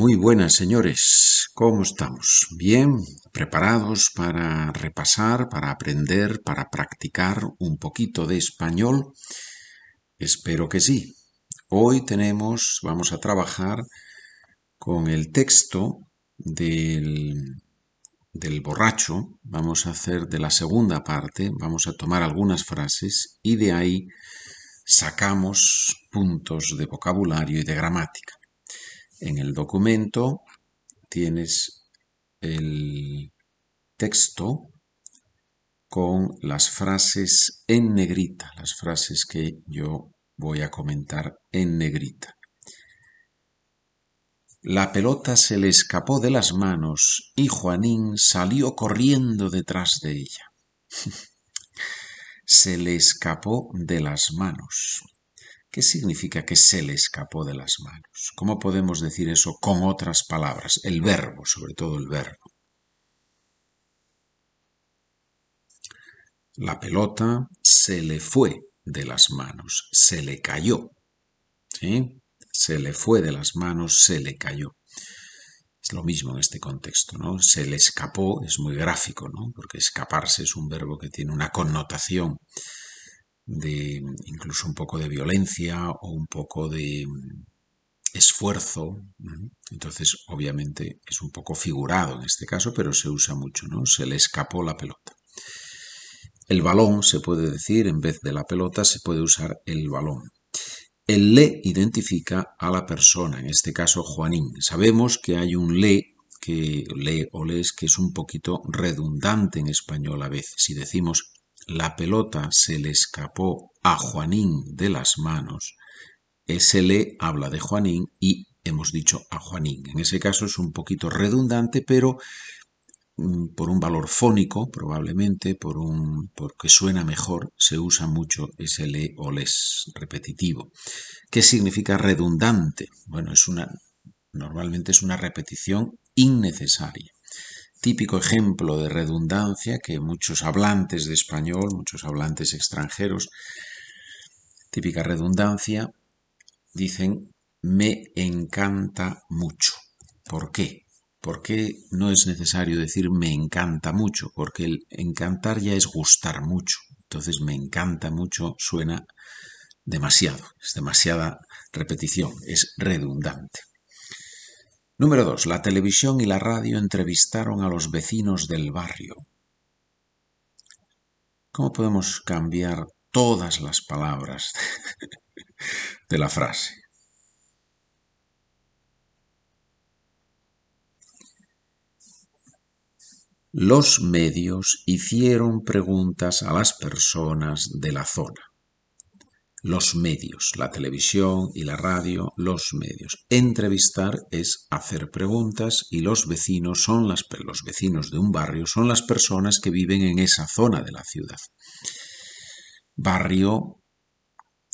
Muy buenas, señores. ¿Cómo estamos? ¿Bien? ¿Preparados para repasar, para aprender, para practicar un poquito de español? Espero que sí. Hoy tenemos, vamos a trabajar con el texto del, del borracho. Vamos a hacer de la segunda parte, vamos a tomar algunas frases y de ahí sacamos puntos de vocabulario y de gramática. En el documento tienes el texto con las frases en negrita, las frases que yo voy a comentar en negrita. La pelota se le escapó de las manos y Juanín salió corriendo detrás de ella. se le escapó de las manos. ¿Qué significa que se le escapó de las manos? ¿Cómo podemos decir eso con otras palabras? El verbo, sobre todo el verbo. La pelota se le fue de las manos, se le cayó. ¿Sí? Se le fue de las manos, se le cayó. Es lo mismo en este contexto, ¿no? Se le escapó, es muy gráfico, ¿no? Porque escaparse es un verbo que tiene una connotación de incluso un poco de violencia o un poco de mm, esfuerzo. Entonces, obviamente, es un poco figurado en este caso, pero se usa mucho, ¿no? Se le escapó la pelota. El balón se puede decir, en vez de la pelota, se puede usar el balón. El le identifica a la persona, en este caso Juanín. Sabemos que hay un le que le o les que es un poquito redundante en español a veces. Si decimos la pelota se le escapó a Juanín de las manos, ese le habla de Juanín y hemos dicho a Juanín. En ese caso es un poquito redundante, pero mm, por un valor fónico, probablemente, por un, porque suena mejor, se usa mucho ese le o les repetitivo. ¿Qué significa redundante? Bueno, es una, normalmente es una repetición innecesaria típico ejemplo de redundancia que muchos hablantes de español, muchos hablantes extranjeros, típica redundancia, dicen me encanta mucho. ¿Por qué? ¿Por qué no es necesario decir me encanta mucho? Porque el encantar ya es gustar mucho. Entonces me encanta mucho suena demasiado, es demasiada repetición, es redundante. Número 2. La televisión y la radio entrevistaron a los vecinos del barrio. ¿Cómo podemos cambiar todas las palabras de la frase? Los medios hicieron preguntas a las personas de la zona los medios, la televisión y la radio, los medios. Entrevistar es hacer preguntas y los vecinos son las los vecinos de un barrio son las personas que viven en esa zona de la ciudad. Barrio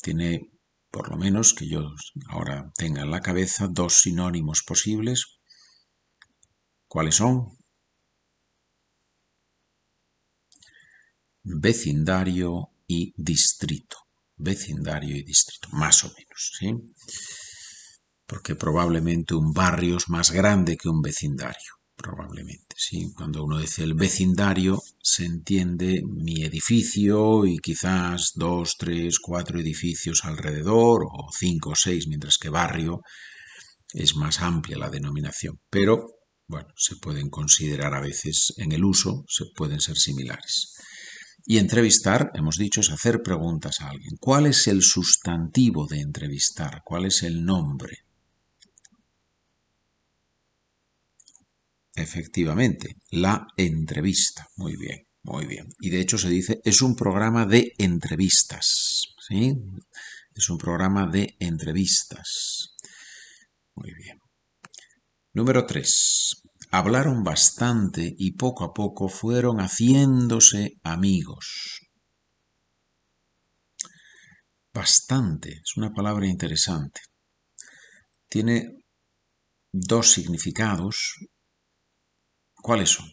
tiene por lo menos que yo ahora tenga en la cabeza dos sinónimos posibles. ¿Cuáles son? Vecindario y distrito vecindario y distrito, más o menos, ¿sí? Porque probablemente un barrio es más grande que un vecindario, probablemente, ¿sí? Cuando uno dice el vecindario, se entiende mi edificio y quizás dos, tres, cuatro edificios alrededor, o cinco o seis, mientras que barrio es más amplia la denominación. Pero, bueno, se pueden considerar a veces en el uso, se pueden ser similares. Y entrevistar, hemos dicho, es hacer preguntas a alguien. ¿Cuál es el sustantivo de entrevistar? ¿Cuál es el nombre? Efectivamente, la entrevista. Muy bien, muy bien. Y de hecho se dice, es un programa de entrevistas. ¿Sí? Es un programa de entrevistas. Muy bien. Número 3 hablaron bastante y poco a poco fueron haciéndose amigos. Bastante es una palabra interesante. Tiene dos significados. ¿Cuáles son?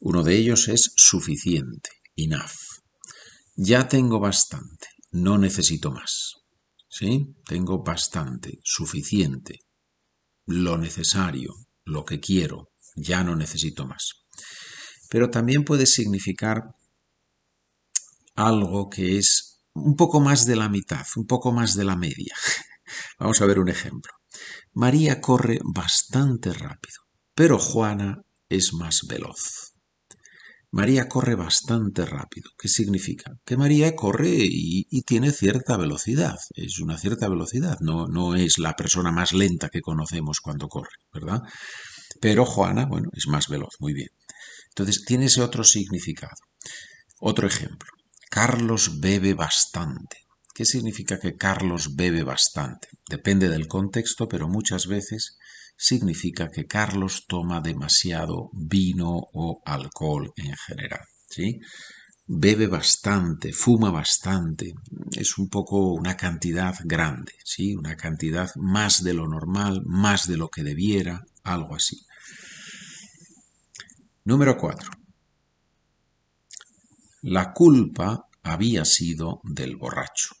Uno de ellos es suficiente, enough. Ya tengo bastante no necesito más. ¿Sí? Tengo bastante, suficiente, lo necesario, lo que quiero, ya no necesito más. Pero también puede significar algo que es un poco más de la mitad, un poco más de la media. Vamos a ver un ejemplo. María corre bastante rápido, pero Juana es más veloz. María corre bastante rápido. ¿Qué significa? Que María corre y, tiene cierta velocidad. Es una cierta velocidad. No, es la persona más lenta que conocemos cuando corre, ¿verdad? Pero Juana, bueno, es más veloz. Muy bien. Entonces tiene ese otro significado. Otro ejemplo. Carlos bebe bastante. ¿Qué significa que Carlos bebe bastante? Depende del contexto, pero muchas veces significa que Carlos toma demasiado vino o alcohol en general. ¿sí? Bebe bastante, fuma bastante, es un poco una cantidad grande, ¿sí? una cantidad más de lo normal, más de lo que debiera, algo así. Número 4. La culpa había sido del borracho,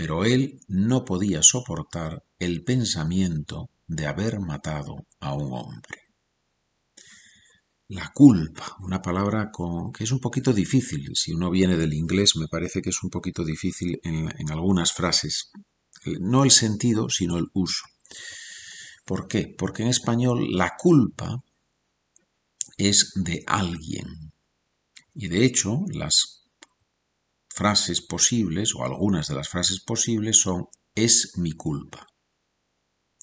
pero él no podía soportar el pensamiento de haber matado a un hombre. La culpa, una palabra que es un poquito difícil. Si uno viene del inglés, me parece que es un poquito difícil en, en algunas frases. No el sentido, sino el uso. ¿Por qué? Porque en español la culpa es de alguien. Y de hecho, las frases posibles, o algunas de las frases posibles, son es mi culpa.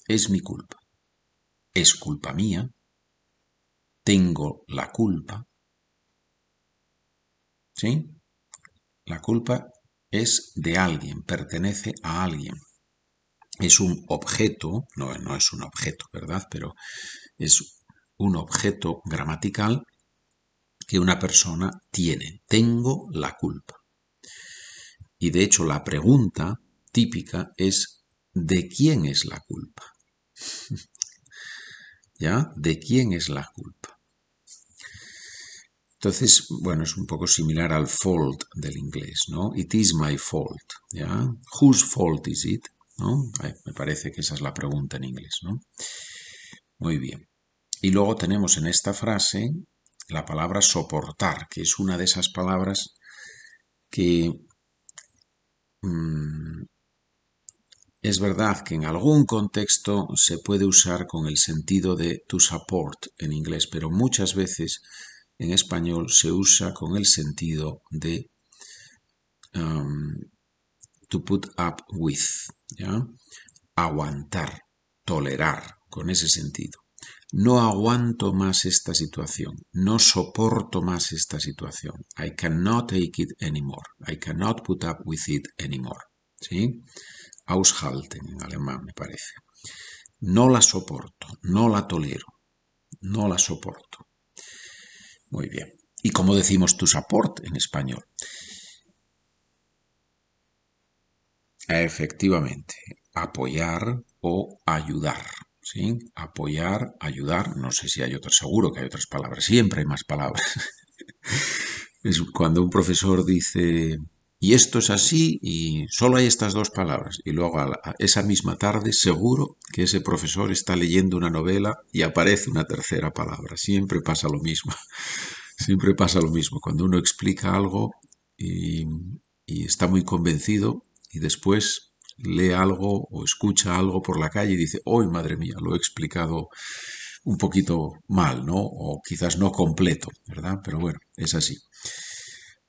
Es mi culpa. Es culpa mía. Tengo la culpa. ¿Sí? La culpa es de alguien, pertenece a alguien. Es un objeto, no, no es un objeto, ¿verdad? Pero es un objeto gramatical que una persona tiene. Tengo la culpa. Y de hecho la pregunta típica es ¿de quién es la culpa? ¿Ya? ¿De quién es la culpa? Entonces, bueno, es un poco similar al fault del inglés, ¿no? It is my fault, ¿ya? Whose fault is it? ¿No? Me parece que esa es la pregunta en inglés, ¿no? Muy bien. Y luego tenemos en esta frase la palabra soportar, que es una de esas palabras que es verdad que en algún contexto se puede usar con el sentido de to support en inglés, pero muchas veces en español se usa con el sentido de um, to put up with, aguantar, tolerar, con ese sentido. No aguanto más esta situación. No soporto más esta situación. I cannot take it anymore. I cannot put up with it anymore. ¿Sí? Aushalten en alemán, me parece. No la soporto, no la tolero, no la soporto. Muy bien. ¿Y cómo decimos tu support en español? Efectivamente, apoyar o ayudar. Apoyar, ayudar, no sé si hay otras, seguro que hay otras palabras, siempre hay más palabras. es cuando un profesor dice, y esto es así y solo hay estas dos palabras. Y luego esa misma tarde seguro que ese profesor está leyendo una novela y aparece una tercera palabra. Siempre pasa lo mismo. Siempre pasa lo mismo. Cuando uno explica algo y está muy convencido y después lee algo o escucha algo por la calle y dice, hoy madre mía, lo he explicado un poquito mal, ¿no? O quizás no completo, ¿verdad? Pero bueno, es así.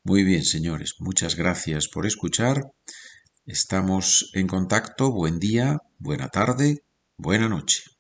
Muy bien, señores, muchas gracias por escuchar. Estamos en contacto. Buen día, buena tarde, buena noche.